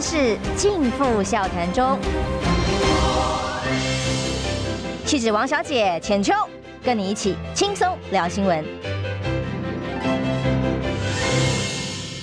万事尽付笑谈中。气质王小姐浅秋，跟你一起轻松聊新闻。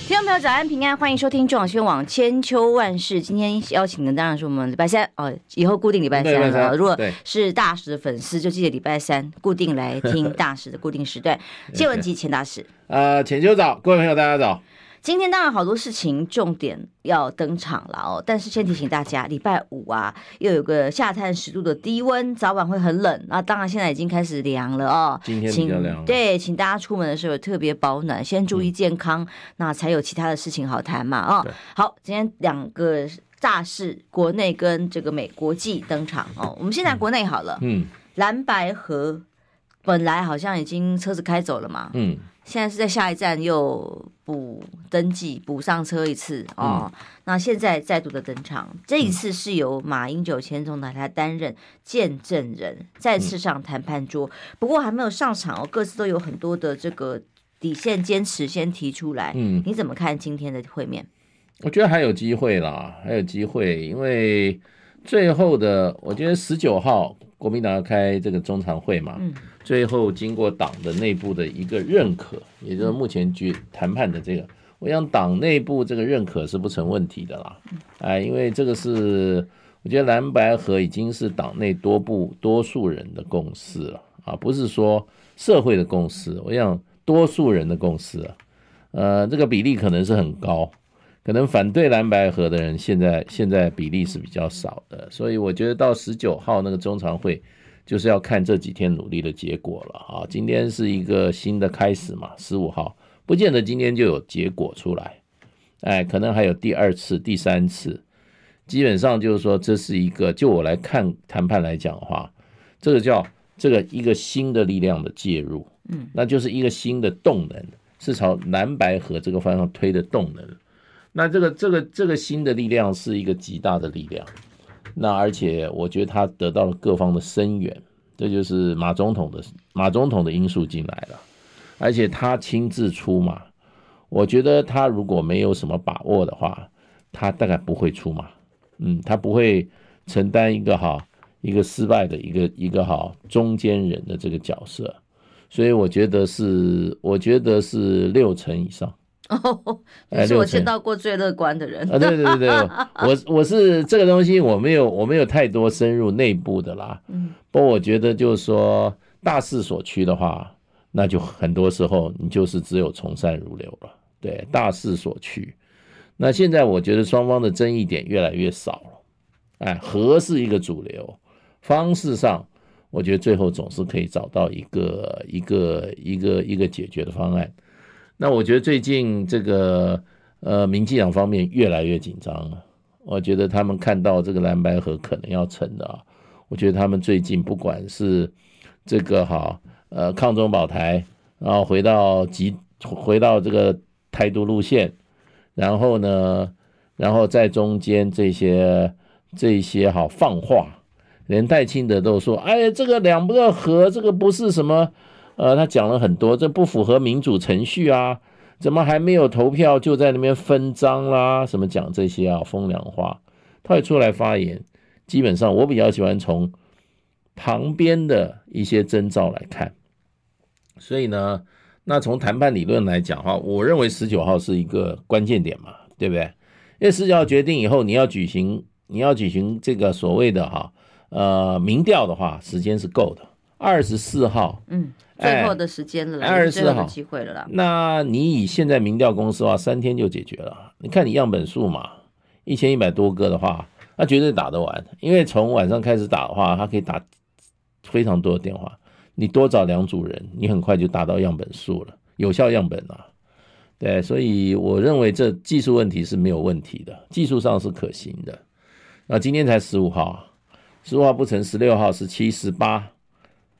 听众朋友，早安平安，欢迎收听中广新闻网千秋万事。今天邀请的当然是我们礼拜三哦，以后固定礼拜三了。如果是大使的粉丝，就记得礼拜三固定来听大使的固定时段。谢文吉钱大使，呃，浅秋早，各位朋友大家早。今天当然好多事情重点要登场了哦，但是先提醒大家，礼拜五啊，又有个下探十度的低温，早晚会很冷。那当然现在已经开始凉了哦，今天比较凉。对，请大家出门的时候特别保暖，先注意健康，嗯、那才有其他的事情好谈嘛哦。好，今天两个大事，国内跟这个美国际登场哦。我们先谈国内好了，嗯，蓝白河本来好像已经车子开走了嘛，嗯。现在是在下一站又补登记补上车一次哦，嗯、那现在再度的登场，这一次是由马英九前总统来担任见证人，再次上谈判桌，嗯、不过还没有上场哦，各自都有很多的这个底线坚持先提出来，嗯，你怎么看今天的会面？我觉得还有机会啦，还有机会，因为最后的我觉得十九号国民党要开这个中常会嘛，嗯。最后经过党的内部的一个认可，也就是目前局谈判的这个，我想党内部这个认可是不成问题的啦。哎，因为这个是我觉得蓝白合已经是党内多部多数人的共识了啊，不是说社会的共识。我想多数人的共识啊，呃，这个比例可能是很高，可能反对蓝白合的人现在现在比例是比较少的，所以我觉得到十九号那个中常会。就是要看这几天努力的结果了啊！今天是一个新的开始嘛，十五号不见得今天就有结果出来，哎，可能还有第二次、第三次。基本上就是说，这是一个就我来看谈判来讲的话，这个叫这个一个新的力量的介入，嗯，那就是一个新的动能，是朝南白河这个方向推的动能。那这个这个这个新的力量是一个极大的力量。那而且我觉得他得到了各方的声援，这就是马总统的马总统的因素进来了，而且他亲自出马，我觉得他如果没有什么把握的话，他大概不会出马，嗯，他不会承担一个哈一个失败的一个一个哈中间人的这个角色，所以我觉得是我觉得是六成以上。哦，你是我见到过最乐观的人啊！对对对对，我我是这个东西，我没有我没有太多深入内部的啦。嗯，不过我觉得就是说大势所趋的话，那就很多时候你就是只有从善如流了。对，大势所趋。那现在我觉得双方的争议点越来越少了。哎，和是一个主流，方式上我觉得最后总是可以找到一个一个一个一个解决的方案。那我觉得最近这个呃，民进党方面越来越紧张了。我觉得他们看到这个蓝白河可能要成的啊，我觉得他们最近不管是这个哈呃抗中保台，然后回到极回到这个台独路线，然后呢，然后在中间这些这些好放话，连戴清德都说，哎，这个两个合这个不是什么。呃，他讲了很多，这不符合民主程序啊！怎么还没有投票就在那边分赃啦？什么讲这些啊风凉话？他会出来发言。基本上，我比较喜欢从旁边的一些征兆来看。所以呢，那从谈判理论来讲的话，我认为十九号是一个关键点嘛，对不对？因为十九号决定以后，你要举行你要举行这个所谓的哈呃民调的话，时间是够的。二十四号，嗯。最后的时间了，二十四号机会了啦。那你以现在民调公司的话，三天就解决了。你看你样本数嘛，一千一百多个的话，那绝对打得完。因为从晚上开始打的话，他可以打非常多的电话。你多找两组人，你很快就达到样本数了，有效样本啊。对，所以我认为这技术问题是没有问题的，技术上是可行的。那今天才十五号，十五号不成，十六号、十七、十八。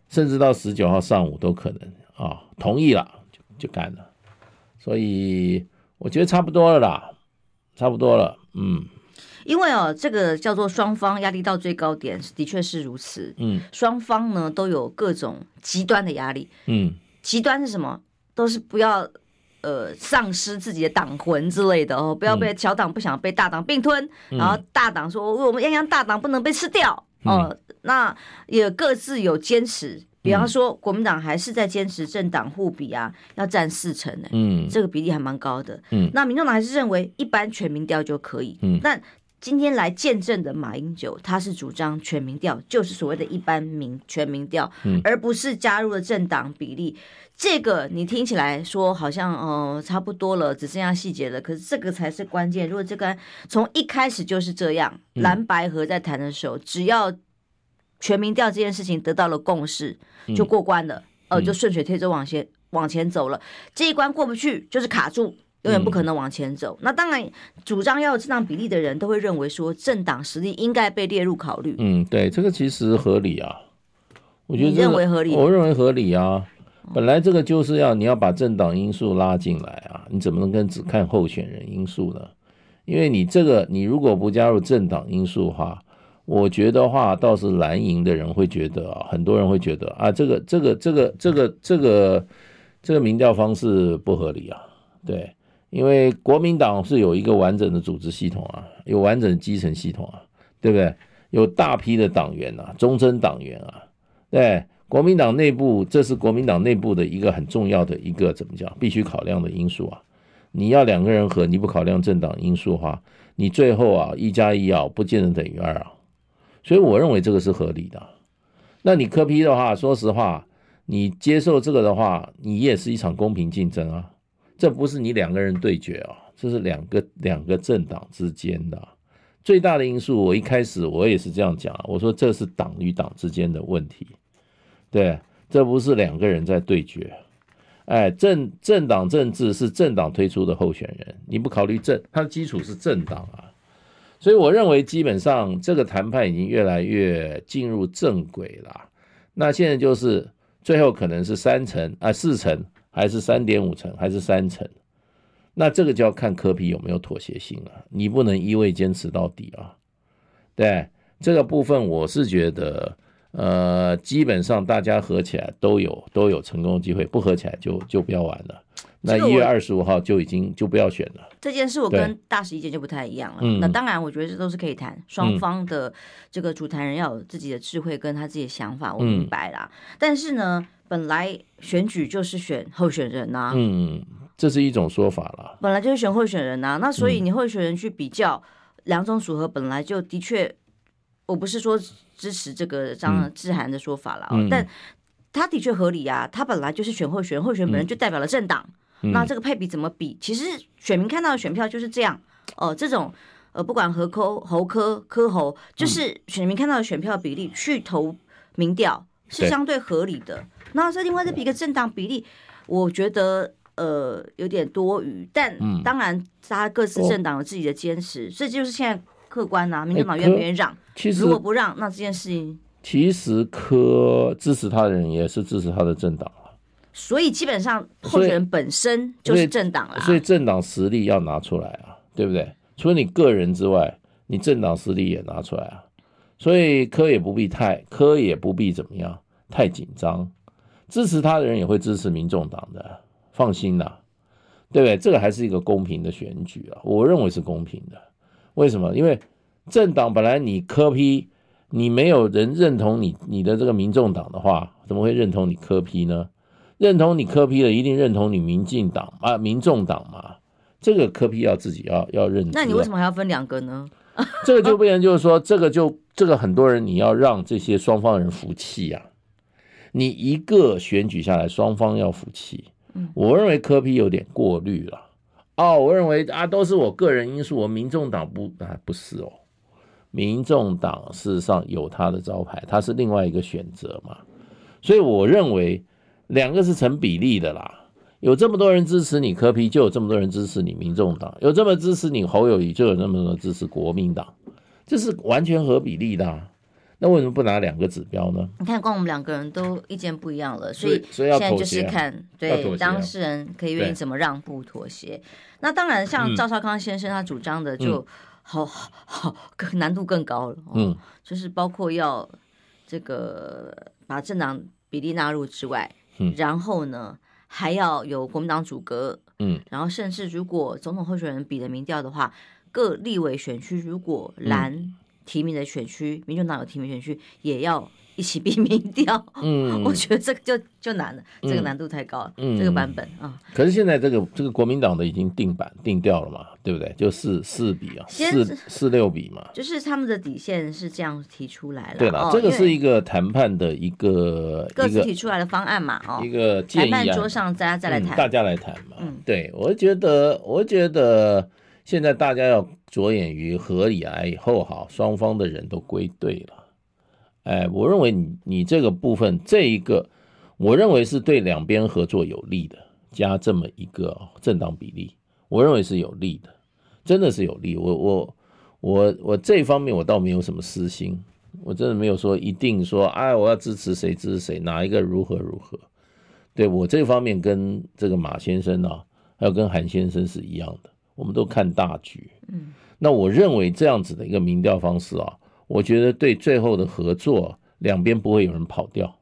甚至到十九号上午都可能啊、哦，同意了就就干了，所以我觉得差不多了啦，差不多了，嗯，因为哦，这个叫做双方压力到最高点，的确是如此，嗯，双方呢都有各种极端的压力，嗯，极端是什么？都是不要呃丧失自己的党魂之类的哦，不要被小党不想被大党并吞，嗯、然后大党说我们泱泱大党不能被吃掉哦，嗯、那也各自有坚持。比方说，国民党还是在坚持政党互比啊，要占四成呢，嗯，这个比例还蛮高的，嗯，那民众党还是认为一般全民调就可以，嗯，但今天来见证的马英九，他是主张全民调，就是所谓的一般民全民调，嗯，而不是加入了政党比例，这个你听起来说好像呃差不多了，只剩下细节了，可是这个才是关键。如果这个从一开始就是这样，蓝白合在谈的时候，只要全民调这件事情得到了共识，就过关了，嗯、呃，就顺水推舟往前往前走了。这一关过不去，就是卡住，永远不可能往前走。嗯、那当然，主张要有政党比例的人都会认为说，政党实力应该被列入考虑。嗯，对，这个其实合理啊。我觉得、这个、你认为合理？我认为合理啊。本来这个就是要你要把政党因素拉进来啊，你怎么能跟只看候选人因素呢？因为你这个，你如果不加入政党因素哈。我觉得话倒是蓝营的人会觉得啊，很多人会觉得啊，这个这个这个这个这个这个民调方式不合理啊，对，因为国民党是有一个完整的组织系统啊，有完整的基层系统啊，对不对？有大批的党员啊，忠贞党员啊，对，国民党内部这是国民党内部的一个很重要的一个怎么讲，必须考量的因素啊。你要两个人和，你不考量政党因素的话，你最后啊一加一啊不见得等于二啊。所以我认为这个是合理的。那你柯批的话，说实话，你接受这个的话，你也是一场公平竞争啊。这不是你两个人对决啊，这是两个两个政党之间的最大的因素。我一开始我也是这样讲，我说这是党与党之间的问题，对，这不是两个人在对决。哎，政政党政治是政党推出的候选人，你不考虑政，它的基础是政党啊。所以我认为，基本上这个谈判已经越来越进入正轨了。那现在就是最后可能是三成啊，四成，还是三点五成，还是三成？那这个就要看柯 P 有没有妥协性了。你不能一味坚持到底啊。对这个部分，我是觉得，呃，基本上大家合起来都有都有成功的机会，不合起来就就不要玩了。那一月二十五号就已经就不要选了。这件事我跟大使意见就不太一样了。嗯，那当然，我觉得这都是可以谈，双方的这个主谈人要有自己的智慧跟他自己的想法，我明白啦。嗯、但是呢，本来选举就是选候选人呐。嗯，这是一种说法了。本来就是选候选人呐，那所以你候选人去比较两种组合，本来就的确，我不是说支持这个张志涵的说法了，嗯、但他的确合理啊。他本来就是选候选人，候选人本人就代表了政党。那这个配比怎么比？其实选民看到的选票就是这样哦、呃。这种呃，不管何科、侯科、科侯，就是选民看到的选票比例去投民调是相对合理的。那这另外这比个政党比例，我觉得呃有点多余。但当然，大家各自政党有自己的坚持，这就是现在客观呐。民进党愿不愿意让？其实如果不让，那这件事情其实科支持他的人也是支持他的政党。所以基本上候选人本身就是政党了，所以政党实力要拿出来啊，对不对？除了你个人之外，你政党实力也拿出来啊。所以科也不必太，科也不必怎么样太紧张，支持他的人也会支持民众党的，放心啦，对不对？这个还是一个公平的选举啊，我认为是公平的。为什么？因为政党本来你科批你没有人认同你你的这个民众党的话，怎么会认同你科批呢？认同你科批的，一定认同你民进党啊，民众党嘛。这个科批要自己要要认。那你为什么还要分两个呢？这个就变成就是说，这个就这个很多人你要让这些双方人服气呀、啊。你一个选举下来，双方要服气。我认为柯批有点过滤了。哦，我认为啊，都是我个人因素，我民众党不啊不是哦。民众党事实上有他的招牌，他是另外一个选择嘛。所以我认为。两个是成比例的啦，有这么多人支持你柯批就有这么多人支持你民众党；有这么支持你侯友谊，就有那么多支持国民党，这是完全合比例的啊。那为什么不拿两个指标呢？你看，光我们两个人都意见不一样了，所以现在就是看对当事人可以愿意怎么让步妥协。那当然，像赵少康先生他主张的就好好好，更 难度更高了。嗯，就是包括要这个把政党比例纳入之外。然后呢，还要有国民党阻隔，嗯，然后甚至如果总统候选人比的民调的话，各立委选区如果蓝提名的选区，嗯、民众党有提名选区也要。一起避民调，嗯，我觉得这个就就难了，嗯、这个难度太高了，嗯，这个版本啊。嗯、可是现在这个这个国民党的已经定版定掉了嘛，对不对？就四四比啊，四四六比嘛。就是他们的底线是这样提出来了。对了，哦、这个是一个谈判的一个各自提出来的方案嘛，哦，一个建议谈判桌上大家再来谈、嗯，大家来谈嘛。嗯，对，我觉得我觉得现在大家要着眼于合理来以后哈，双方的人都归队了。哎，我认为你你这个部分这一个，我认为是对两边合作有利的，加这么一个政党比例，我认为是有利的，真的是有利。我我我我这方面我倒没有什么私心，我真的没有说一定说，哎，我要支持谁支持谁，哪一个如何如何。对，我这方面跟这个马先生啊，还有跟韩先生是一样的，我们都看大局。嗯，那我认为这样子的一个民调方式啊。我觉得对最后的合作，两边不会有人跑掉，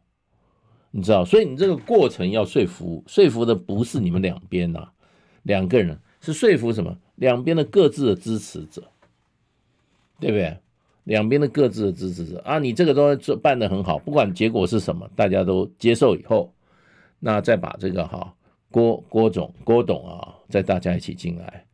你知道，所以你这个过程要说服，说服的不是你们两边呐，两个人是说服什么？两边的各自的支持者，对不对？两边的各自的支持者啊，你这个东西做办得很好，不管结果是什么，大家都接受以后，那再把这个哈郭郭总郭董啊，再大家一起进来，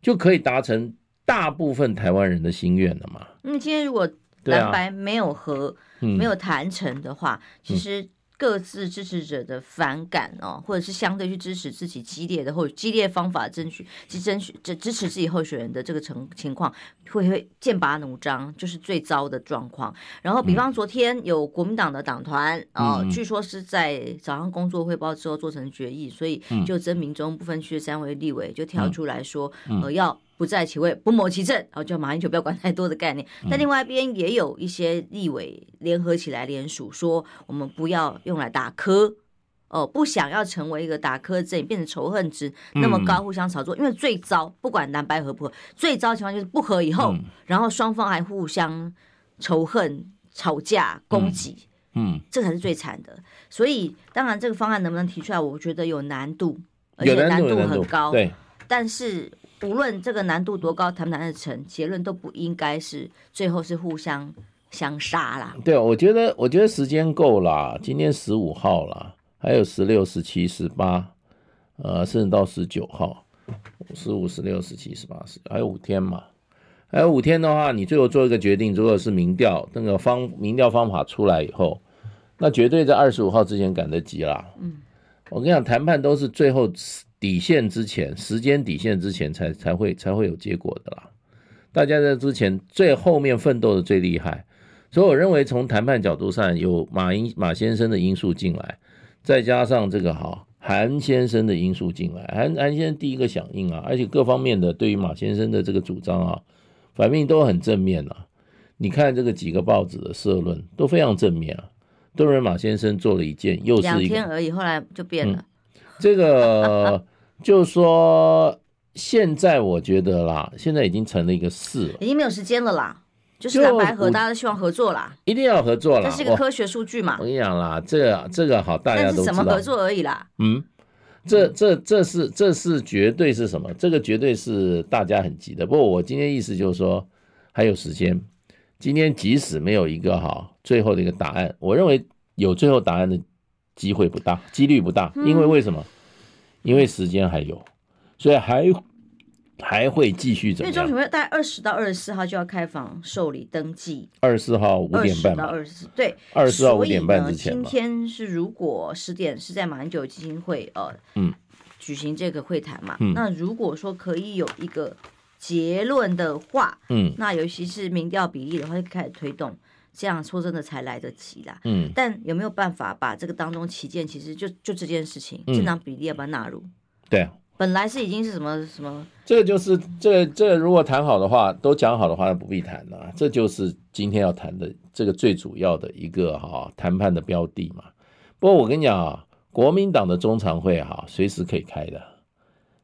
就可以达成。大部分台湾人的心愿了嘛？嗯，今天如果蓝白没有和、啊嗯、没有谈成的话，其实各自支持者的反感哦，或者是相对去支持自己激烈的或者激烈方法争取去争取这支持自己候选人的这个情情况，会会剑拔弩张，就是最糟的状况。然后，比方昨天有国民党的党团哦，据说是在早上工作汇报之后做成决议，所以就曾铭宗不分区的三位立委就跳出来说，呃，要。不在其位，不谋其政，然后就马英九不要管太多的概念。但另外一边也有一些立委联合起来联署，说我们不要用来打磕，哦，不想要成为一个打磕阵，变成仇恨值那么高，互相炒作。因为最糟，不管蓝白合不合，最糟的情况就是不合以后，然后双方还互相仇恨、吵架、攻击，嗯，这才是最惨的。所以，当然这个方案能不能提出来，我觉得有难度，而且难度很高。对，但是。无论这个难度多高，谈不谈得成，结论都不应该是最后是互相相杀啦。对，我觉得我觉得时间够啦，今天十五号啦，还有十六、十七、十八，呃，甚至到十九号，十五、十六、十七、十八、十，还有五天嘛。还有五天的话，你最后做一个决定，如果是民调那个方民调方法出来以后，那绝对在二十五号之前赶得及啦。嗯，我跟你讲，谈判都是最后。底线之前，时间底线之前才才会才会有结果的啦。大家在之前最后面奋斗的最厉害，所以我认为从谈判角度上，有马英马先生的因素进来，再加上这个哈韩先生的因素进来，韩韩先生第一个响应啊，而且各方面的对于马先生的这个主张啊，反应都很正面啊。你看这个几个报纸的社论都非常正面啊，都认为马先生做了一件又是一天而已，后来就变了。嗯这个就是说，现在我觉得啦，现在已经成了一个事了，已经没有时间了啦。就是蓝白合，大家都希望合作啦，一定要合作啦。这是一个科学数据嘛。我跟你讲啦，这个这个好，大家都知道。但是什么合作而已啦。嗯，这这这是这是绝对是什么？这个绝对是大家很急的。不过我今天意思就是说，还有时间。今天即使没有一个哈最后的一个答案，我认为有最后答案的。机会不大，几率不大，因为为什么？嗯、因为时间还有，所以还还会继续怎么样？因为中选会大概二十到二十四号就要开放受理登记，二十四号五点半到二十四对，二十四号五点半之前。今天是如果十点是在马英九基金会呃嗯举行这个会谈嘛，嗯、那如果说可以有一个结论的话，嗯，那尤其是民调比例的话，就开始推动。这样说真的才来得及啦，嗯，但有没有办法把这个当中旗舰，其实就就这件事情，正常比例要不要纳入？对啊，本来是已经是什么什么，这个就是这个这如果谈好的话，都讲好的话，那不必谈了，这就是今天要谈的这个最主要的一个哈谈判的标的嘛。不过我跟你讲啊，国民党的中常会哈随时可以开的，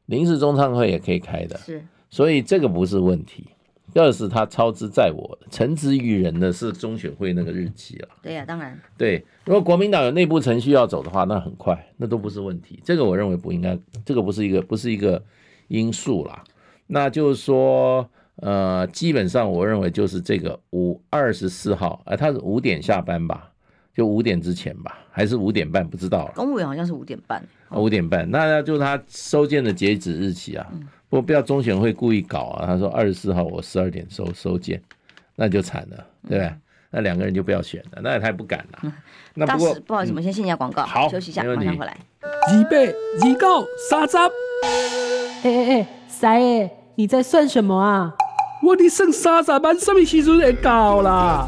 临时中常会也可以开的，是，所以这个不是问题。二是他操之在我，惩之于人的是中选会那个日期啊。对呀、啊，当然。对，如果国民党有内部程序要走的话，那很快，那都不是问题。这个我认为不应该，这个不是一个不是一个因素啦。那就是说，呃，基本上我认为就是这个五二十四号，哎、呃，他是五点下班吧？就五点之前吧，还是五点半？不知道。公务员好像是五点半。五点半，那就是他收件的截止日期啊。嗯不不要中选会故意搞啊！他说二十四号我十二点收收件，那就惨了，对吧？那两个人就不要选了，那也太不敢了。嗯、那不过不好意思，我们先进一下广告，好，休息一下，马上回来。二八二九三十。哎哎哎，三爷，你在算什么啊？我的剩三十万，什么时阵会到啦？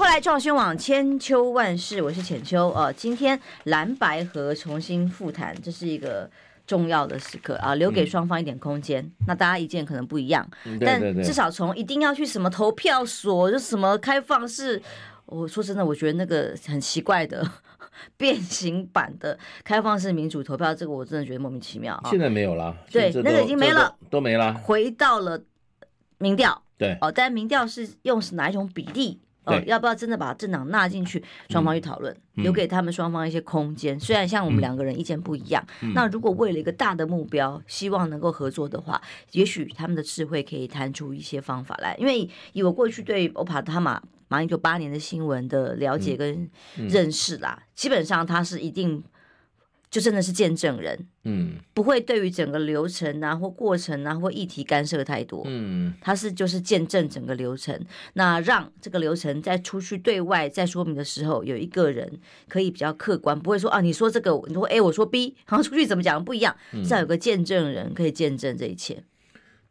回来，中广网千秋万世，我是浅秋。呃，今天蓝白河重新复谈，这是一个重要的时刻啊，留给双方一点空间。嗯、那大家意见可能不一样，但至少从一定要去什么投票所，就什么开放式，我说真的，我觉得那个很奇怪的变形版的开放式民主投票，这个我真的觉得莫名其妙啊。现在没有了，对，那个已经没了，都，都没了，回到了民调。对，哦，但民调是用是哪一种比例？哦，要不要真的把政党纳进去？双方去讨论，嗯、留给他们双方一些空间。嗯、虽然像我们两个人意见不一样，嗯、那如果为了一个大的目标，希望能够合作的话，也许他们的智慧可以谈出一些方法来。因为以我过去对欧帕他马马英九八年的新闻的了解跟认识啦，嗯嗯、基本上他是一定。就真的是见证人，嗯，不会对于整个流程啊或过程啊或议题干涉太多，嗯，他是就是见证整个流程，那让这个流程在出去对外在说明的时候，有一个人可以比较客观，不会说啊你说这个你说 A 我说 B，然后出去怎么讲不一样，至少有个见证人可以见证这一切。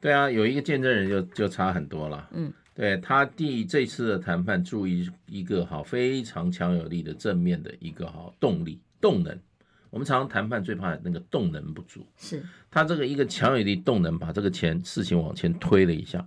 对啊，有一个见证人就就差很多了，嗯，对他第这次的谈判注意一个哈非常强有力的正面的一个哈动力动能。我们常常谈判最怕那个动能不足，是他这个一个强有力动能，把这个钱事情往前推了一下。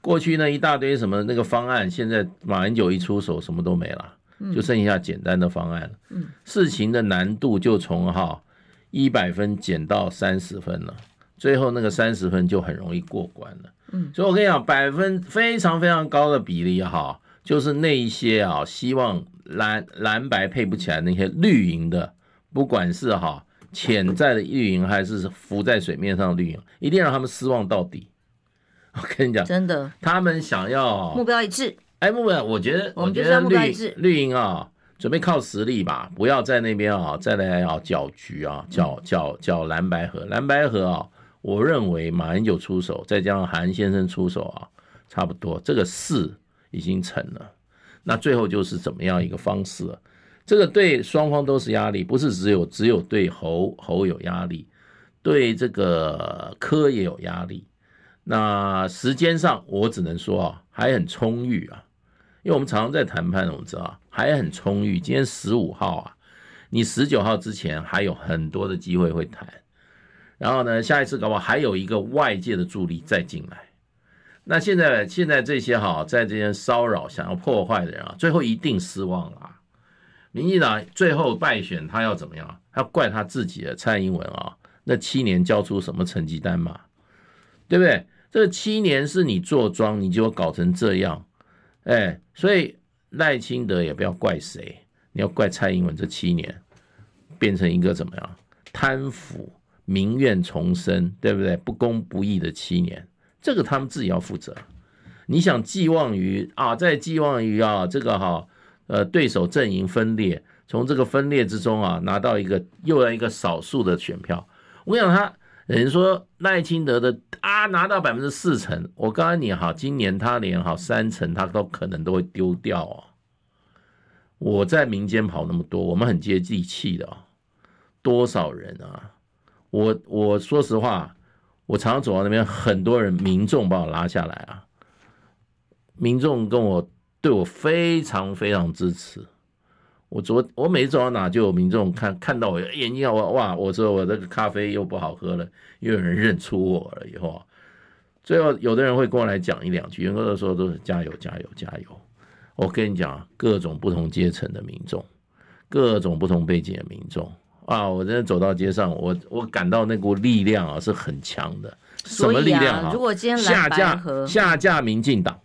过去呢一大堆什么那个方案，现在马英九一出手，什么都没了，就剩下简单的方案了。嗯，事情的难度就从哈一百分减到三十分了，最后那个三十分就很容易过关了。嗯，所以我跟你讲，百分非常非常高的比例哈，就是那一些啊希望蓝蓝白配不起来那些绿营的。不管是哈潜在的绿营，还是浮在水面上的绿营，一定让他们失望到底。我跟你讲，真的，他们想要目标一致。哎，目标，我觉得，我觉得绿绿营啊，准备靠实力吧，不要在那边啊，再来啊搅局啊，搅搅搅蓝白河，蓝白河啊，我认为马英九出手，再加上韩先生出手啊，差不多这个事已经成了。那最后就是怎么样一个方式了？这个对双方都是压力，不是只有只有对侯侯有压力，对这个柯也有压力。那时间上我只能说啊，还很充裕啊，因为我们常常在谈判，我们知道还很充裕。今天十五号啊，你十九号之前还有很多的机会会谈。然后呢，下一次搞不好还有一个外界的助力再进来。那现在现在这些哈，在这些骚扰、想要破坏的人啊，最后一定失望了。民进党最后败选，他要怎么样？他要怪他自己的蔡英文啊？那七年交出什么成绩单嘛？对不对？这七年是你坐庄，你就搞成这样，哎，所以赖清德也不要怪谁，你要怪蔡英文这七年变成一个怎么样？贪腐、民怨丛生，对不对？不公不义的七年，这个他们自己要负责。你想寄望于啊，在寄望于啊，这个哈。呃，对手阵营分裂，从这个分裂之中啊，拿到一个又来一个少数的选票。我跟你讲，他人说赖清德的啊，拿到百分之四成，我告诉你哈，今年他连好三成，他都可能都会丢掉哦。我在民间跑那么多，我们很接地气的，哦多少人啊？我我说实话，我常常走到那边，很多人民众把我拉下来啊，民众跟我对我非常非常支持。我昨我每次走到哪就有民众看看到我眼睛要哇，我说我这个咖啡又不好喝了，又有人认出我了以后，最后有的人会跟我来讲一两句，有的时候都是加油加油加油。我跟你讲，各种不同阶层的民众，各种不同背景的民众啊，我真的走到街上，我我感到那股力量啊是很强的。什么力量啊？如果今天下架下架民进党，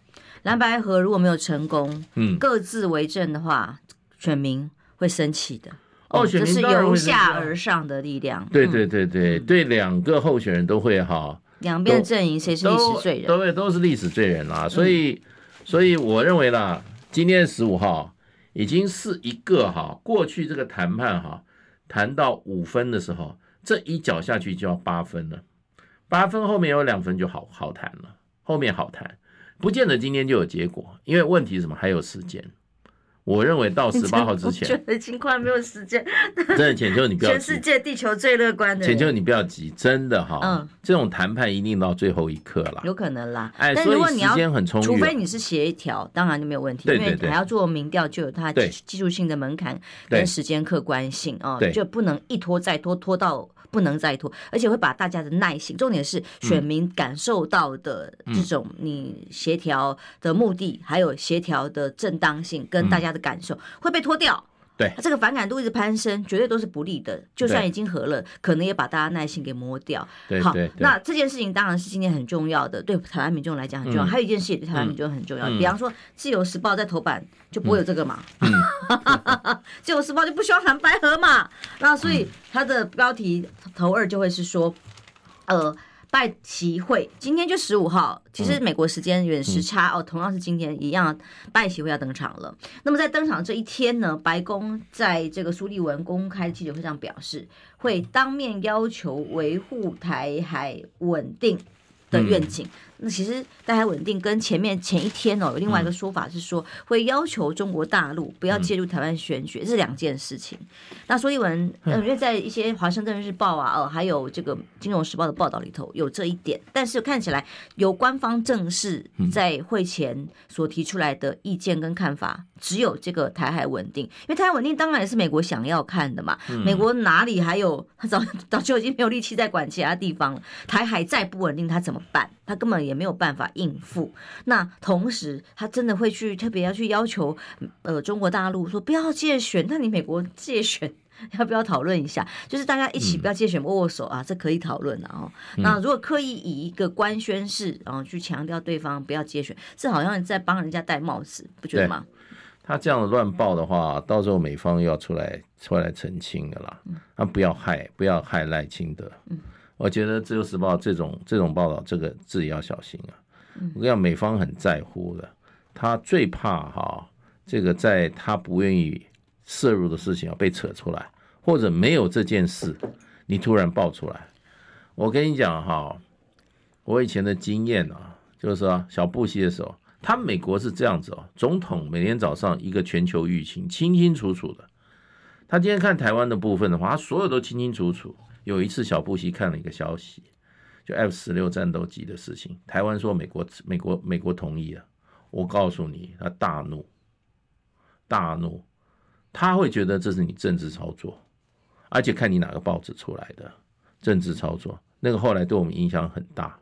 蓝白合如果没有成功，嗯，各自为政的话。选民会生气的哦，这是由下而上的力量。对对对对对，两个候选人都会哈，两边阵营谁是历史罪人？都都都是历史罪人啦。所以所以我认为啦，今天十五号已经是一个哈，过去这个谈判哈，谈到五分的时候，这一脚下去就要八分了，八分后面有两分就好好谈了，后面好谈，不见得今天就有结果，因为问题是什么？还有时间。我认为到十八号之前，我觉得已经快没有时间。真的，浅秋你不要急。全世界地球最乐观的。浅秋你不要急，真的哈。嗯。这种谈判一定到最后一刻了。有可能啦。哎，但如果你要时间很充裕，除非你是协调，当然就没有问题。对对对。因为还要做民调，就有它技术性的门槛跟时间客观性啊，就不能一拖再拖，拖到。不能再拖，而且会把大家的耐心，重点是选民感受到的这种你协调的目的，嗯、还有协调的正当性跟大家的感受、嗯、会被拖掉。对，这个反感度一直攀升，绝对都是不利的。就算已经和了，可能也把大家耐心给磨掉。对，好，那这件事情当然是今天很重要的，对台湾民众来讲很重要。嗯、还有一件事也对台湾民众很重要，嗯、比方说《自由时报》在头版就不会有这个嘛，嗯《自由时报》就不需要谈白合嘛。那所以它的标题头二就会是说，呃。拜习会今天就十五号，其实美国时间有点时差、嗯、哦，同样是今天一样，拜习会要登场了。那么在登场这一天呢，白宫在这个苏利文公开记者会上表示，会当面要求维护台海稳定的愿景。嗯那其实台海稳定跟前面前一天哦，有另外一个说法是说，会要求中国大陆不要介入台湾选举，这是两件事情。那所以文，嗯，因为在一些华盛顿日报啊，哦，还有这个金融时报的报道里头有这一点，但是看起来有官方正式在会前所提出来的意见跟看法，只有这个台海稳定，因为台海稳定当然也是美国想要看的嘛。美国哪里还有他 早早就已经没有力气在管其他地方了，台海再不稳定，他怎么办？他根本也没有办法应付。那同时，他真的会去特别要去要求，呃，中国大陆说不要借选。那你美国借选要不要讨论一下？就是大家一起不要借选握握手啊，这可以讨论的哦。那如果刻意以一个官宣式，然后去强调对方不要介选，这好像在帮人家戴帽子，不觉得吗？他这样乱报的话，到时候美方又要出来出来澄清的啦。他不要害，不要害赖清德。我觉得《自由时报》这种这种报道，这个自己要小心啊！我跟你讲，美方很在乎的，他最怕哈，这个在他不愿意涉入的事情要被扯出来，或者没有这件事，你突然爆出来。我跟你讲哈，我以前的经验啊，就是说小布希的时候，他美国是这样子哦，总统每天早上一个全球舆情清清楚楚的，他今天看台湾的部分的话，他所有都清清楚楚。有一次，小布希看了一个消息，就 F 十六战斗机的事情。台湾说美国、美国、美国同意了。我告诉你，他大怒，大怒，他会觉得这是你政治操作，而且看你哪个报纸出来的政治操作，那个后来对我们影响很大。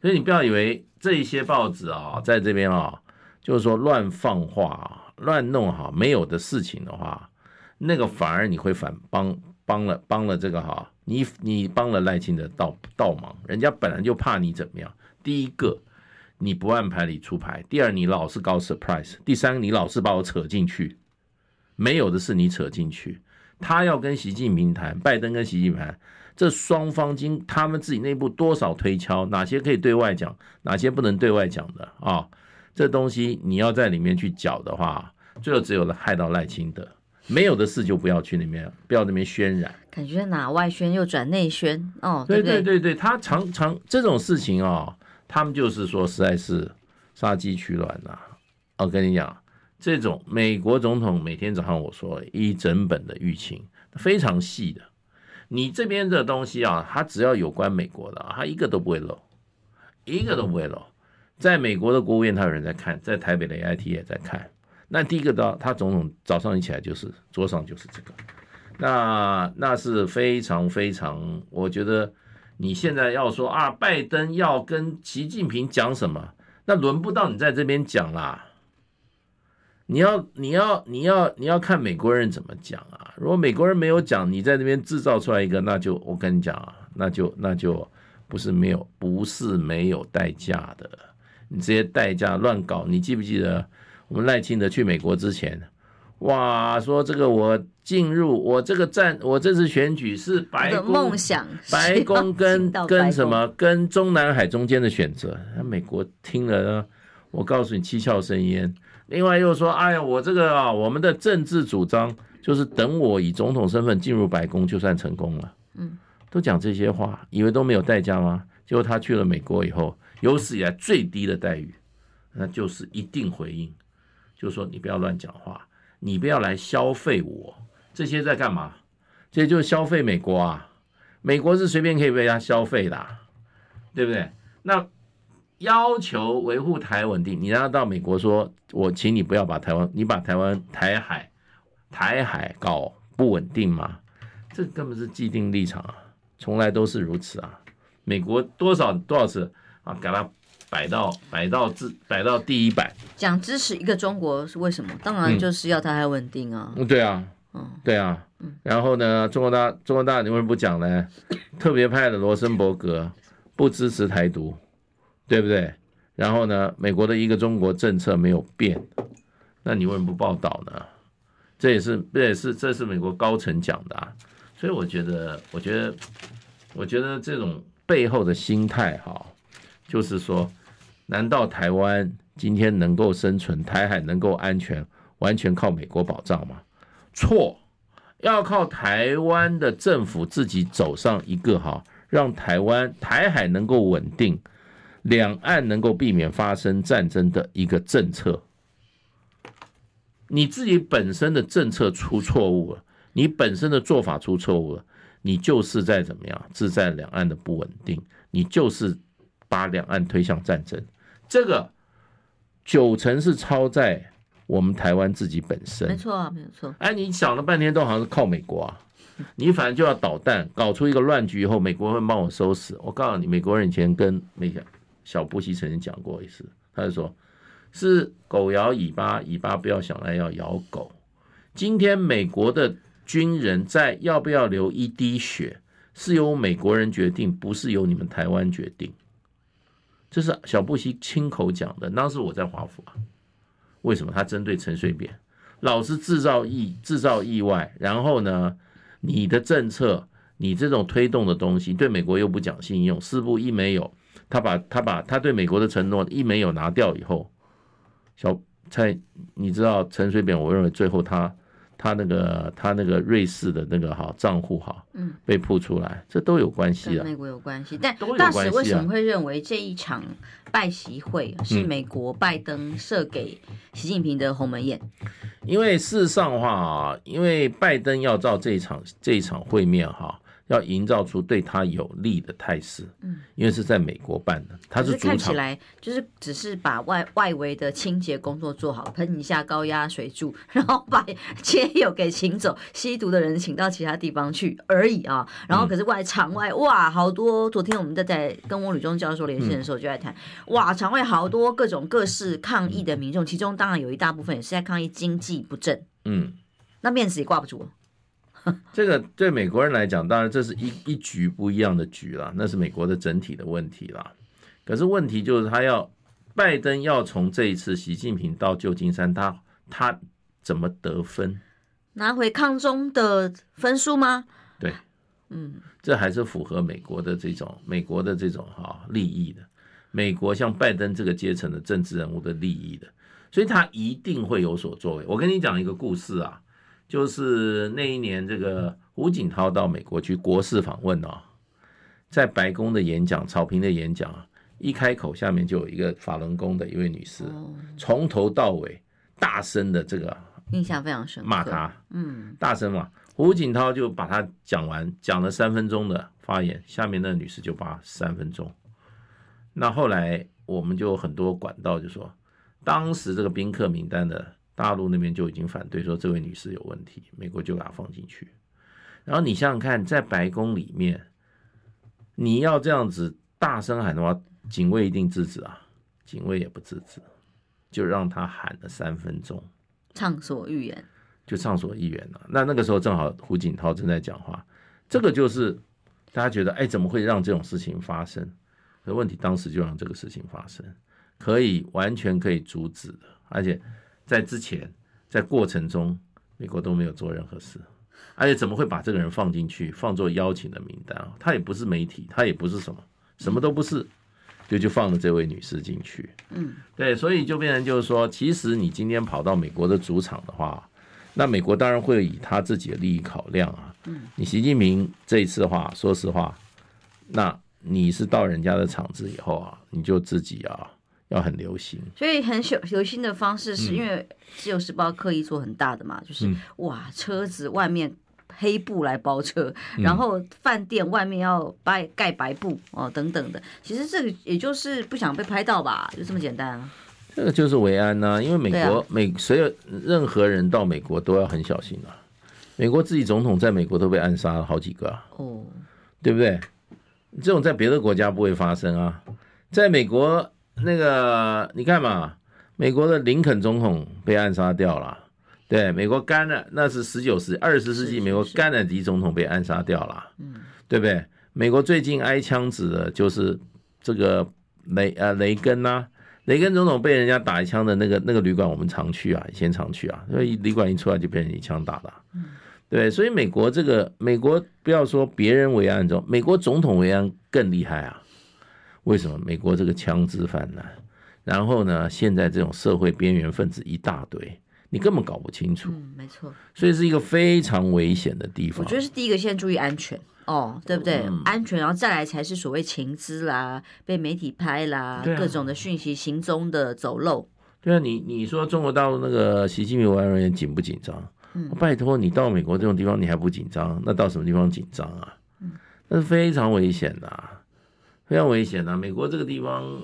所以你不要以为这一些报纸啊，在这边啊，就是说乱放话、乱弄哈，没有的事情的话，那个反而你会反帮帮了帮了这个哈。你你帮了赖清德倒倒忙，人家本来就怕你怎么样。第一个，你不按牌理出牌；第二，你老是搞 surprise；第三，你老是把我扯进去，没有的是你扯进去。他要跟习近平谈，拜登跟习近平谈，这双方经他们自己内部多少推敲，哪些可以对外讲，哪些不能对外讲的啊、这东西你要在里面去搅的话，最后只有害到赖清德。没有的事就不要去那边，不要那边渲染。感觉哪外宣又转内宣哦。对对对对，他常常这种事情哦，他们就是说实在是杀鸡取卵呐。我跟你讲，这种美国总统每天早上我说一整本的舆情非常细的，你这边的东西啊，他只要有关美国的，他一个都不会漏，一个都不会漏。在美国的国务院，他有人在看；在台北的 AIT 也在看。那第一个到他总统早上一起来就是桌上就是这个，那那是非常非常，我觉得你现在要说啊，拜登要跟习近平讲什么，那轮不到你在这边讲啦。你要你要你要你要看美国人怎么讲啊。如果美国人没有讲，你在那边制造出来一个，那就我跟你讲啊，那就那就不是没有不是没有代价的。你这些代价乱搞，你记不记得我们赖清德去美国之前，哇，说这个我进入我这个战，我这次选举是白宫梦想，白宫跟跟什么跟中南海中间的选择。那美国听了呢，我告诉你七窍生烟。另外又说，哎呀，我这个啊，我们的政治主张就是等我以总统身份进入白宫就算成功了。嗯，都讲这些话，以为都没有代价吗？结果他去了美国以后。有史以来最低的待遇，那就是一定回应，就说你不要乱讲话，你不要来消费我，这些在干嘛？这些就是消费美国啊，美国是随便可以被他消费的，对不对？那要求维护台稳定，你让他到美国说，我请你不要把台湾，你把台湾台海台海搞不稳定吗？这根本是既定立场啊，从来都是如此啊，美国多少多少次。啊，给他摆到摆到自摆到第一版，讲支持一个中国是为什么？当然就是要台海稳定啊。嗯，对啊，嗯，对啊，嗯。然后呢，中国大中国大你为什么不讲呢？特别派的罗森伯格不支持台独，对不对？然后呢，美国的一个中国政策没有变，那你为什么不报道呢？这也是这也是这是美国高层讲的啊。所以我觉得，我觉得，我觉得这种背后的心态哈。就是说，难道台湾今天能够生存，台海能够安全，完全靠美国保障吗？错，要靠台湾的政府自己走上一个哈，让台湾台海能够稳定，两岸能够避免发生战争的一个政策。你自己本身的政策出错误了，你本身的做法出错误了，你就是在怎么样，制造两岸的不稳定，你就是。把两岸推向战争，这个九成是超在我们台湾自己本身。没错啊，没有错。哎，你想了半天都好像是靠美国啊，你反正就要捣蛋，搞出一个乱局以后，美国会帮我收拾。我告诉你，美国人以前跟美小布希曾经讲过一次，他就说是狗咬尾巴，尾巴不要想来要咬狗。今天美国的军人在要不要流一滴血，是由美国人决定，不是由你们台湾决定。这是小布希亲口讲的，当时我在华府啊。为什么他针对陈水扁，老是制造意制造意外，然后呢，你的政策，你这种推动的东西，对美国又不讲信用，四不一没有，他把他把他对美国的承诺一没有拿掉以后，小蔡，你知道陈水扁，我认为最后他。他那个他那个瑞士的那个哈账户哈，嗯，被曝出来，这都有关系啊，美国有关系。但大使为什么会认为这一场拜习会是美国拜登设给习近平的鸿门宴？因为事实上的话啊，因为拜登要照这一场这一场会面哈。要营造出对他有利的态势，嗯，因为是在美国办的，他是主场，看起来就是只是把外外围的清洁工作做好，喷一下高压水柱，然后把街友给请走，吸毒的人请到其他地方去而已啊。然后可是外场外哇，好多。昨天我们在在跟翁履中教授连线的时候就在谈，哇，场外好多各种各式抗议的民众，其中当然有一大部分也是在抗议经济不振，嗯，那面子也挂不住。这个对美国人来讲，当然这是一一局不一样的局了，那是美国的整体的问题了。可是问题就是，他要拜登要从这一次习近平到旧金山，他他怎么得分？拿回抗中的分数吗？对，嗯，这还是符合美国的这种美国的这种哈利益的，美国像拜登这个阶层的政治人物的利益的，所以他一定会有所作为。我跟你讲一个故事啊。就是那一年，这个胡锦涛到美国去国事访问哦，在白宫的演讲，草坪的演讲，一开口，下面就有一个法轮功的一位女士，从头到尾大声的这个印象非常深，骂他，嗯，大声嘛，胡锦涛就把他讲完，讲了三分钟的发言，下面那女士就把三分钟。那后来我们就很多管道就说，当时这个宾客名单的大陆那边就已经反对说这位女士有问题，美国就把她放进去。然后你想想看，在白宫里面，你要这样子大声喊的话，警卫一定制止啊，警卫也不制止，就让他喊了三分钟，畅所欲言。就畅所欲言了。那那个时候正好胡锦涛正在讲话，这个就是大家觉得，哎，怎么会让这种事情发生？可问题当时就让这个事情发生，可以完全可以阻止的。而且在之前，在过程中，美国都没有做任何事。而且怎么会把这个人放进去，放做邀请的名单啊？他也不是媒体，他也不是什么，什么都不是，就就放了这位女士进去。嗯，对，所以就变成就是说，其实你今天跑到美国的主场的话。那美国当然会以他自己的利益考量啊。嗯，你习近平这一次的话，说实话，那你是到人家的场子以后啊，你就自己啊要很流行。所以很留留心的方式是因为《自由时报》刻意做很大的嘛，就是哇，车子外面黑布来包车，然后饭店外面要白盖白布哦等等的。其实这个也就是不想被拍到吧，就这么简单啊。这个就是维安呐，因为美国、啊、美所有任何人到美国都要很小心啊。美国自己总统在美国都被暗杀了好几个啊，哦，对不对？这种在别的国家不会发生啊。在美国那个你看嘛，美国的林肯总统被暗杀掉了，对，美国甘乃那是十九世二十世纪美国甘乃迪总统被暗杀掉了，嗯，对不对？美国最近挨枪子的就是这个雷呃雷根呐、啊。雷根总统被人家打一枪的那个那个旅馆，我们常去啊，以前常去啊，因为旅馆一出来就被人一枪打了。对，所以美国这个美国不要说别人为安中，美国总统为安更厉害啊。为什么？美国这个枪支泛滥，然后呢，现在这种社会边缘分子一大堆，你根本搞不清楚。嗯，没错。所以是一个非常危险的地方。我觉得是第一个，先注意安全。哦，对不对？嗯、安全，然后再来才是所谓情资啦，被媒体拍啦，啊、各种的讯息行踪的走漏。对啊，你你说中国大陆那个习近平维安人员紧不紧张？嗯，拜托你到美国这种地方你还不紧张？那到什么地方紧张啊？嗯，那是非常危险的，非常危险的。美国这个地方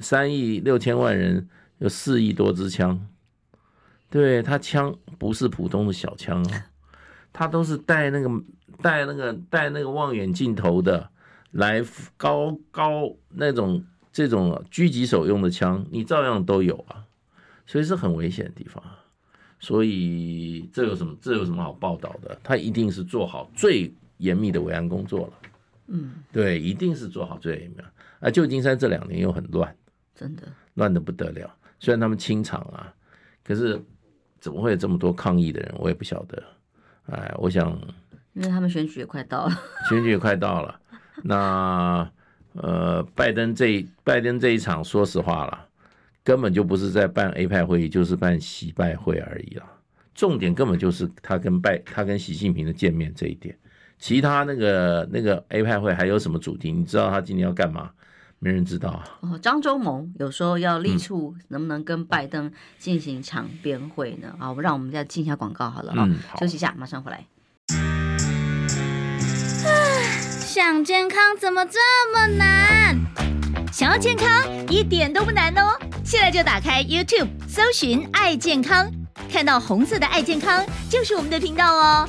三亿六千万人，有四亿多支枪，对，他枪不是普通的小枪啊，他都是带那个。带那个带那个望远镜头的，来高高那种这种狙击手用的枪，你照样都有啊，所以是很危险的地方。所以这有什么这有什么好报道的？他一定是做好最严密的维安工作了。嗯，对，一定是做好最后一秒。啊，旧金山这两年又很乱，真的乱的不得了。虽然他们清场啊，可是怎么会有这么多抗议的人？我也不晓得。哎，我想。因为他们选举也快到了，选举也快到了。那呃，拜登这拜登这一场，说实话了，根本就不是在办 APEC 会议，就是办习拜会而已了。重点根本就是他跟拜他跟习近平的见面这一点。其他那个那个 APEC 会还有什么主题？你知道他今天要干嘛？没人知道。哦，张忠谋有时候要力促能不能跟拜登进行场边会呢？啊、嗯，我让我们再进一下广告好了啊，嗯、休息一下，马上回来。想健康怎么这么难？想要健康一点都不难哦！现在就打开 YouTube，搜寻“爱健康”，看到红色的“爱健康”就是我们的频道哦。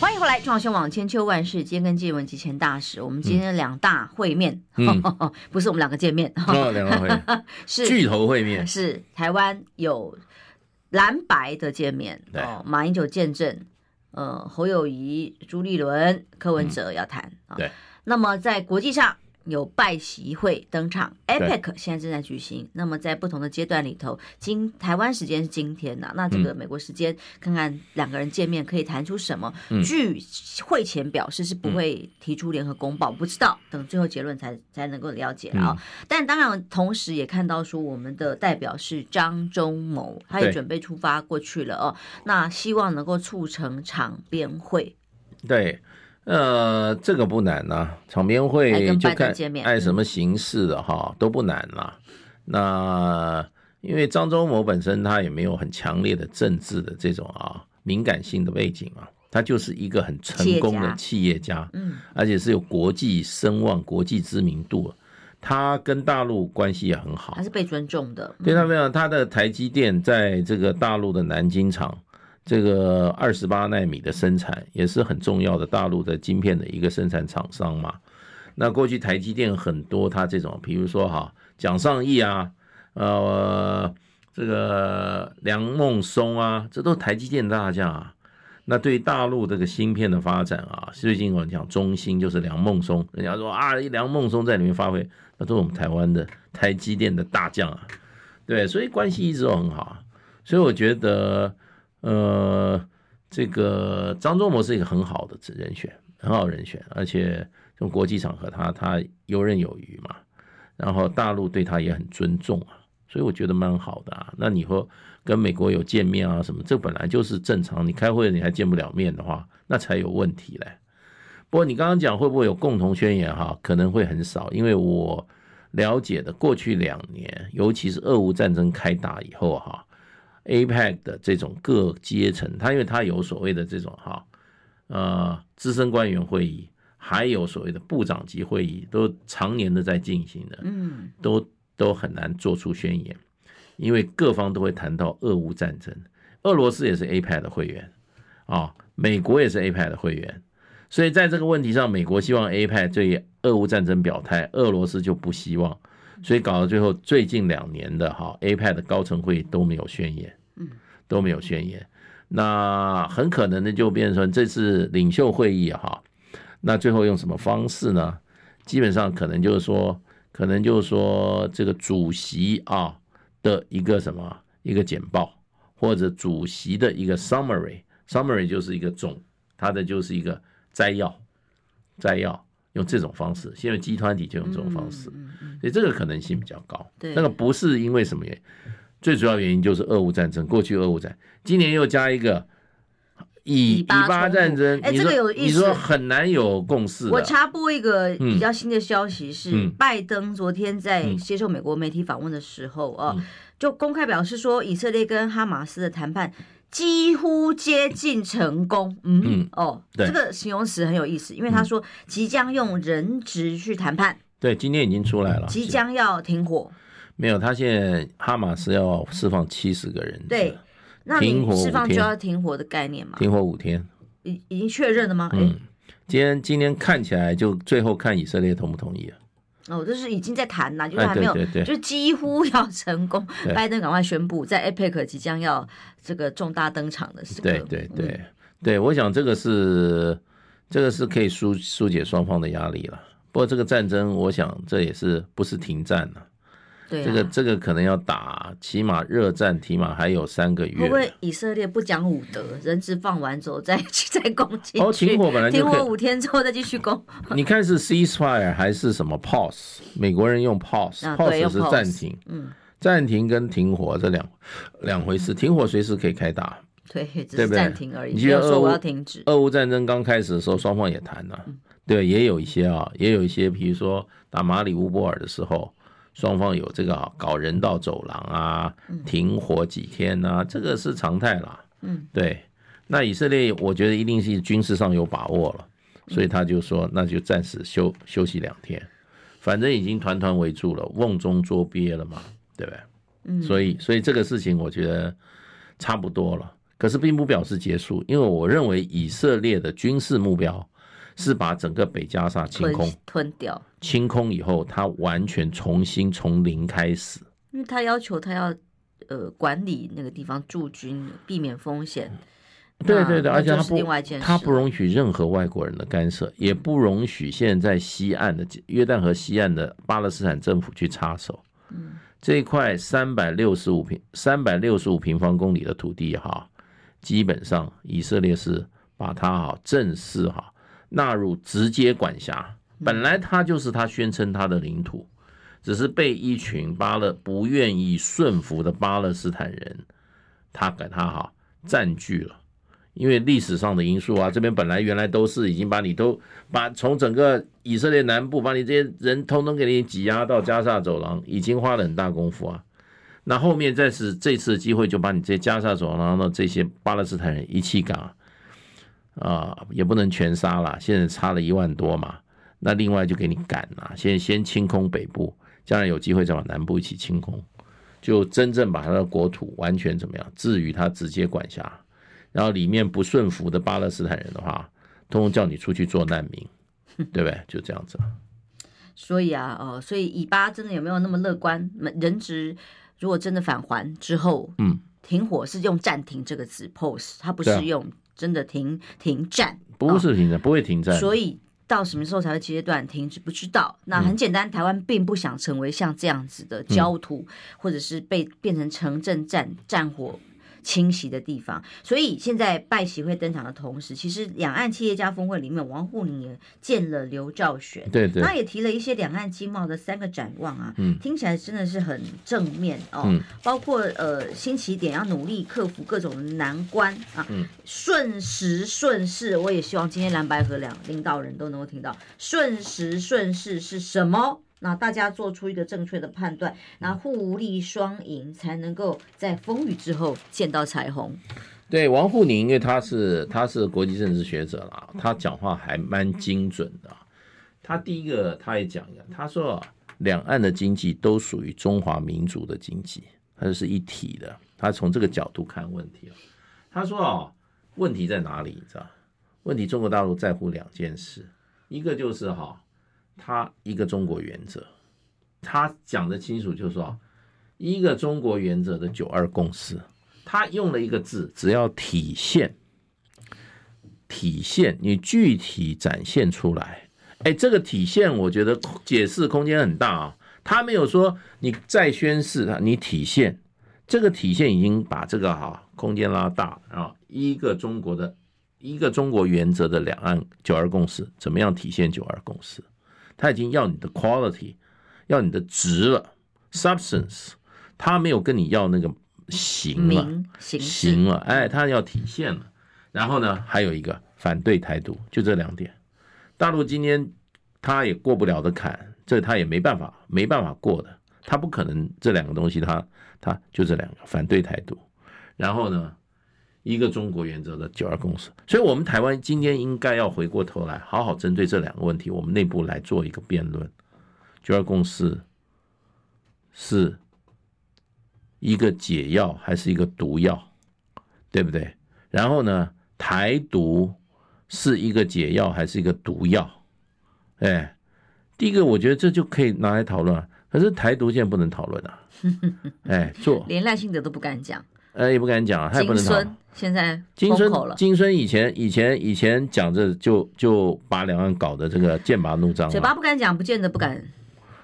欢迎回来，中广新闻网千秋万世，今天跟纪文及前大使，我们今天两大会面，嗯、不是我们两个见面，哦，两个会面。是。巨头会面，是台湾有蓝白的见面哦，马英九见证。呃，侯友谊、朱立伦、柯文哲要谈啊。对。那么在国际上有拜习会登场，APEC 现在正在举行。那么在不同的阶段里头，今台湾时间是今天呐、啊，那这个美国时间看看两个人见面可以谈出什么。嗯、据会前表示是不会提出联合公报，不知道等最后结论才才能够了解啊、哦。嗯、但当然，同时也看到说我们的代表是张忠谋，他也准备出发过去了哦。那希望能够促成场边会。对。呃，这个不难呐、啊，场边会就看爱什么形式的哈，都不难啦、啊。那因为张忠谋本身他也没有很强烈的政治的这种啊敏感性的背景啊，他就是一个很成功的企业家，嗯，而且是有国际声望、国际知名度，他跟大陆关系也很好，还是被尊重的。对他没有，他的台积电在这个大陆的南京厂。这个二十八奈米的生产也是很重要的，大陆的晶片的一个生产厂商嘛。那过去台积电很多，它这种，比如说哈，蒋尚义啊，呃，这个梁孟松啊，这都是台积电大将啊。那对大陆这个芯片的发展啊，最近我们讲中芯就是梁孟松，人家说啊，梁孟松在里面发挥，那都是我们台湾的台积电的大将啊。对，所以关系一直都很好。所以我觉得。呃，这个张忠谋是一个很好的人选，很好人选，而且从国际场合他他游刃有余嘛，然后大陆对他也很尊重啊，所以我觉得蛮好的啊。那你说跟美国有见面啊什么，这本来就是正常。你开会你还见不了面的话，那才有问题嘞。不过你刚刚讲会不会有共同宣言哈，可能会很少，因为我了解的过去两年，尤其是俄乌战争开打以后哈。APEC 的这种各阶层，他因为他有所谓的这种哈，呃，资深官员会议，还有所谓的部长级会议，都常年的在进行的，嗯，都都很难做出宣言，因为各方都会谈到俄乌战争，俄罗斯也是 APEC 的会员啊，美国也是 APEC 的会员，所以在这个问题上，美国希望 APEC 对俄乌战争表态，俄罗斯就不希望。所以搞到最后，最近两年的哈 APEC 的高层会议都没有宣言，嗯，都没有宣言。那很可能的就变成这次领袖会议哈，那最后用什么方式呢？基本上可能就是说，可能就是说这个主席啊的一个什么一个简报，或者主席的一个 summary，summary 就是一个总，它的就是一个摘要，摘要。用这种方式，现在集团体就用这种方式，所以这个可能性比较高。对，那个不是因为什么原因，最主要原因就是俄乌战争。过去俄乌战，今年又加一个以以巴战争，哎，这个有意思。你说很难有共识。我插播一个比较新的消息是，拜登昨天在接受美国媒体访问的时候啊，就公开表示说，以色列跟哈马斯的谈判。几乎接近成功，嗯，嗯哦，对这个形容词很有意思，因为他说即将用人质去谈判，对，今天已经出来了，即将要停火，没有，他现在哈马斯要释放七十个人，对，那你释放就要停火的概念嘛？停火五天，已已经确认了吗？嗯，今天今天看起来就最后看以色列同不同意啊。哦，就是已经在谈了，就是还没有，就是几乎要成功。拜登赶快宣布，在 APEC 即将要这个重大登场的时候。对对对对，我想这个是这个是可以疏疏解双方的压力了。不过这个战争，我想这也是不是停战了。对、啊，这个这个可能要打，起码热战，起码还有三个月。会不会以色列不讲武德，人质放完之后再 再攻击？哦，停火本来就停火五天之后再继续攻。你看是 ceasefire 还是什么 pause？美国人用 pause，pause、是暂停。嗯，暂停跟停火这两两回事。停火随时可以开打，对，只是暂停而已。你觉得俄乌俄乌战争刚开始的时候，双方也谈了、对，也有一些啊，也有一些，比如说打马里乌波尔的时候。双方有这个搞人道走廊啊，停火几天啊，这个是常态啦。嗯，对。那以色列，我觉得一定是军事上有把握了，所以他就说，那就暂时休休息两天，反正已经团团围住了，瓮中捉鳖了嘛，对不对？嗯，所以所以这个事情我觉得差不多了，可是并不表示结束，因为我认为以色列的军事目标。是把整个北加沙清空、吞掉，清空以后，他完全重新从零开始。因为他要求他要呃管理那个地方驻军，避免风险。对对对，而且他不他不容许任何外国人的干涉，也不容许现在西岸的约旦河西岸的巴勒斯坦政府去插手。嗯，这一块三百六十五平三百六十五平方公里的土地哈，基本上以色列是把它哈正式哈纳入直接管辖。本来他就是他宣称他的领土，只是被一群巴勒不愿意顺服的巴勒斯坦人，他给他哈占据了。因为历史上的因素啊，这边本来原来都是已经把你都把从整个以色列南部把你这些人通通给你挤压到加沙走廊，已经花了很大功夫啊。那后面再是这次机会，就把你这些加沙走廊的这些巴勒斯坦人一气赶啊，也不能全杀了，现在差了一万多嘛。那另外就给你赶了，先先清空北部，将来有机会再把南部一起清空，就真正把他的国土完全怎么样置于他直接管辖。然后里面不顺服的巴勒斯坦人的话，通通叫你出去做难民，对不对？就这样子。所以啊，哦，所以以巴真的有没有那么乐观？人质如果真的返还之后，嗯，停火是用暂停这个词 pause，它不是用真的停停战，不是停战，不会停战。所以到什么时候才会阶段停止？不知道。那很简单，台湾并不想成为像这样子的焦土，或者是被变成城镇战战火。侵袭的地方，所以现在拜习会登场的同时，其实两岸企业家峰会里面，王沪宁也见了刘兆玄，对对，他也提了一些两岸经贸的三个展望啊，嗯，听起来真的是很正面哦，嗯，包括呃新起点要努力克服各种难关啊，嗯，顺时顺势，我也希望今天蓝白合两领导人都能够听到。顺时顺势是什么。那大家做出一个正确的判断，那互利双赢才能够在风雨之后见到彩虹。对，王沪宁，因为他是他是国际政治学者啦，他讲话还蛮精准的。他第一个他也讲了，他说两岸的经济都属于中华民族的经济，它是一体的。他从这个角度看问题，他说啊，问题在哪里？你知道？问题中国大陆在乎两件事，一个就是哈。他一个中国原则，他讲的清楚，就是说，一个中国原则的九二共识，他用了一个字，只要体现，体现，你具体展现出来，哎，这个体现，我觉得解释空间很大啊。他没有说你再宣誓他，你体现，这个体现已经把这个哈空间拉大啊。一个中国的，一个中国原则的两岸九二共识，怎么样体现九二共识？他已经要你的 quality，要你的值了，substance，他没有跟你要那个形了，形了，哎，他要体现了。然后呢，还有一个反对台独，就这两点。大陆今天他也过不了的坎，这他也没办法，没办法过的，他不可能这两个东西他，他他就这两个反对台独。然后呢，一个中国原则的九二共识，所以，我们台湾今天应该要回过头来，好好针对这两个问题，我们内部来做一个辩论。九二共识是一个解药还是一个毒药，对不对？然后呢，台独是一个解药还是一个毒药？哎，第一个我觉得这就可以拿来讨论，可是台独现在不能讨论啊。哎，做连赖清德都不敢讲。呃，也不敢讲啊，他也不能讲。现在金孙，金孙以前以前以前讲着就就把两岸搞得这个剑拔弩张，嘴巴不敢讲，不见得不敢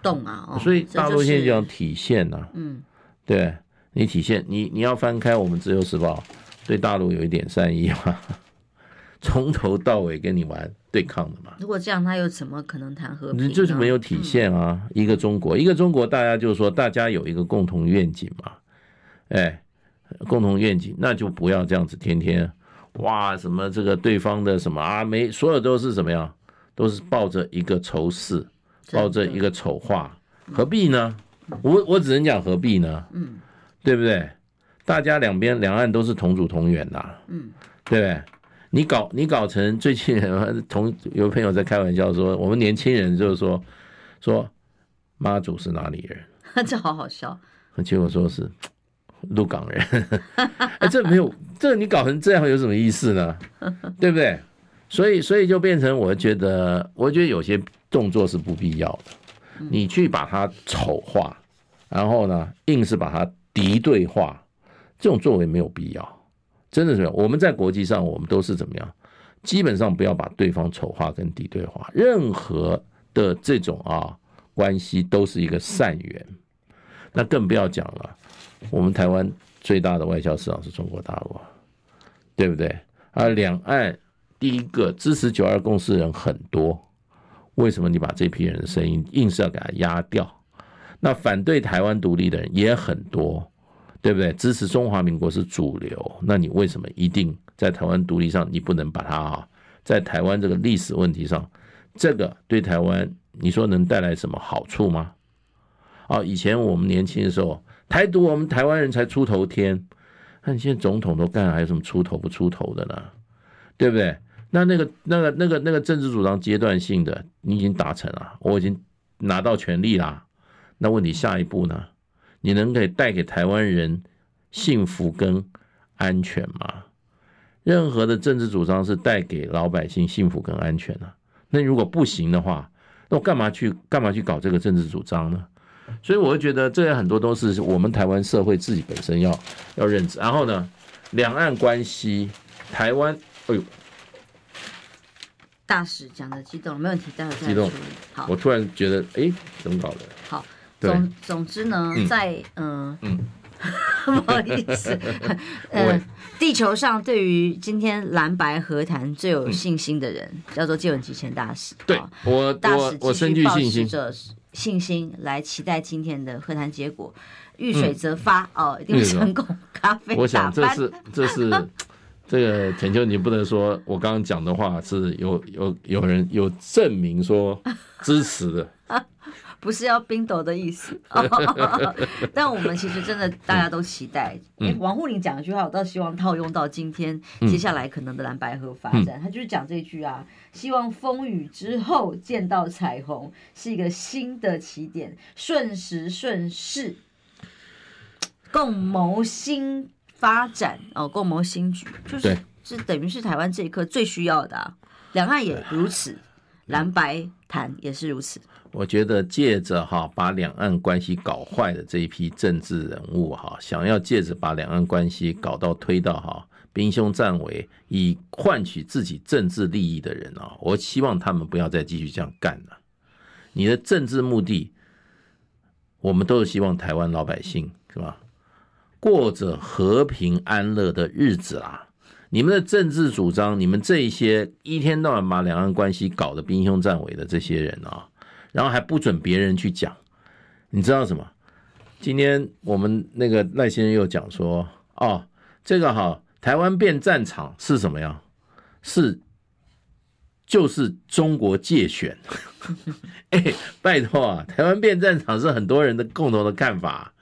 动啊。哦、所以大陆现在就讲体现呐、啊，嗯，对你体现，你你要翻开我们自由时报，对大陆有一点善意嘛，从头到尾跟你玩对抗的嘛。如果这样，他又怎么可能谈和平？你就是没有体现啊，嗯、一个中国，一个中国，大家就是说，大家有一个共同愿景嘛，哎。共同愿景，那就不要这样子，天天哇什么这个对方的什么啊，没所有都是怎么样，都是抱着一个仇视，抱着一个丑化，何必呢？我我只能讲何必呢？嗯，对不对？大家两边两岸都是同祖同源呐，嗯，对不对？你搞你搞成最近同有朋友在开玩笑说，我们年轻人就是说说妈祖是哪里人？这好好笑，结果说是。鹿港人，哎，这没有，这你搞成这样有什么意思呢？对不对？所以，所以就变成，我觉得，我觉得有些动作是不必要的。你去把它丑化，然后呢，硬是把它敌对化，这种作为没有必要。真的是我们在国际上，我们都是怎么样？基本上不要把对方丑化跟敌对化，任何的这种啊关系都是一个善缘。那更不要讲了，我们台湾最大的外销市场是中国大陆，对不对？而，两岸第一个支持九二共识的人很多，为什么你把这批人的声音硬是要给他压掉？那反对台湾独立的人也很多，对不对？支持中华民国是主流，那你为什么一定？在台湾独立上，你不能把它啊，在台湾这个历史问题上，这个对台湾，你说能带来什么好处吗？啊，以前我们年轻的时候，台独我们台湾人才出头天，那你现在总统都干，还有什么出头不出头的呢？对不对？那那个那个那个那个政治主张阶段性的，你已经达成了，我已经拿到权力啦。那问题下一步呢？你能给带给台湾人幸福跟安全吗？任何的政治主张是带给老百姓幸福跟安全的，啊，那如果不行的话，那我干嘛去干嘛去搞这个政治主张呢？所以我会觉得这些很多都是我们台湾社会自己本身要要认知。然后呢，两岸关系，台湾，哎呦，大使讲的激动，没问题，待会再。激动，好，我突然觉得，哎，怎么搞的？好，总总之呢，在嗯嗯。不好意思，呃，地球上对于今天蓝白和谈最有信心的人，叫做介文汲前大使。对，我大使我深具信心，着信心来期待今天的会谈结果。遇水则发哦，一定会成功。咖啡，我想这是这是 这个田秋，你不能说我刚刚讲的话是有有有人有证明说支持的。不是要冰斗的意思，但我们其实真的大家都期待。王沪宁讲一句话，我倒希望套用到今天接下来可能的蓝白河发展。他就是讲这句啊，希望风雨之后见到彩虹，是一个新的起点，顺时顺势，共谋新发展哦，共谋新局，就是是等于是台湾这一刻最需要的啊。两岸也如此，蓝白谈也是如此。我觉得借着哈把两岸关系搞坏的这一批政治人物哈，想要借着把两岸关系搞到推到哈兵凶战危，以换取自己政治利益的人啊，我希望他们不要再继续这样干了。你的政治目的，我们都是希望台湾老百姓是吧，过着和平安乐的日子啊。你们的政治主张，你们这一些一天到晚把两岸关系搞得兵凶战危的这些人啊。然后还不准别人去讲，你知道什么？今天我们那个赖先生又讲说，哦，这个哈，台湾变战场是什么样？是就是中国界选。哎，拜托啊，台湾变战场是很多人的共同的看法。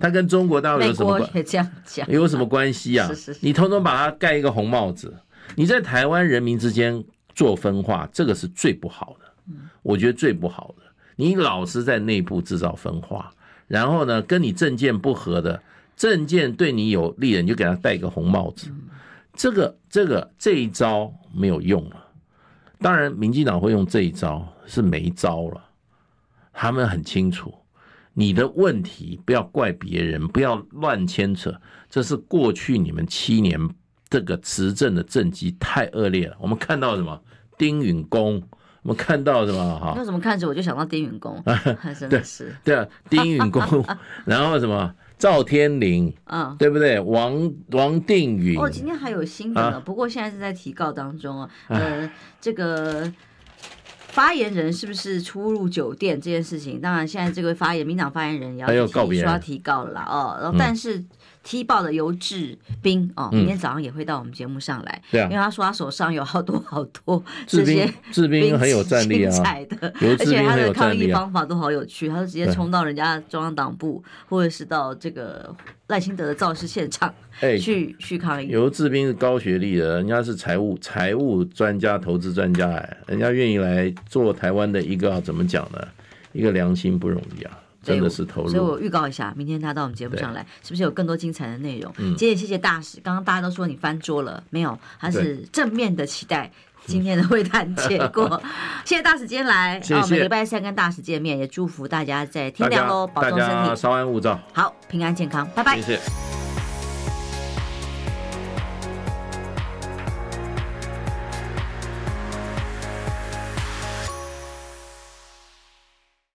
他跟中国大陆有什么关？也这样讲，有什么关系啊？你通通把它盖一个红帽子，你在台湾人民之间做分化，这个是最不好的。我觉得最不好的，你老是在内部制造分化，然后呢，跟你政见不合的政见对你有利的，你就给他戴一个红帽子。这个、这个、这一招没有用了。当然，民进党会用这一招是没招了。他们很清楚，你的问题不要怪别人，不要乱牵扯，这是过去你们七年这个执政的政绩太恶劣了。我们看到什么？丁允恭。我们看到什么 哈？为什么看着我就想到丁允恭？真的是对啊，丁允恭，然后什么赵天麟，嗯，对不对？王王定宇。哦，今天还有新的呢，不过现在是在提告当中啊。呃，这个发言人是不是出入酒店这件事情？当然，现在这个发言，民党发言人也要提说要提告了啦。哦，然后但是。踢爆的游志斌哦，明天早上也会到我们节目上来，对啊，因为他说他手上有好多 好多这些志斌很有战力啊，而且他的抗议方法都好有趣，他就直接冲到人家中央党部，或者是到这个赖清德的造势现场，去去抗议。游志斌是高学历的，人家是财务财务专家、投资专家，哎，人家愿意来做台湾的一个怎么讲呢？一个良心不容易啊。真的是投入，所以我预告一下，明天他到我们节目上来，是不是有更多精彩的内容？嗯，今天谢谢大使，刚刚大家都说你翻桌了，没有，他是正面的期待今天的会谈结果。谢谢大使今天来，谢谢。每个礼拜三跟大使见面，也祝福大家在天亮喽，保重身体，稍安勿躁，好，平安健康，拜拜。谢谢。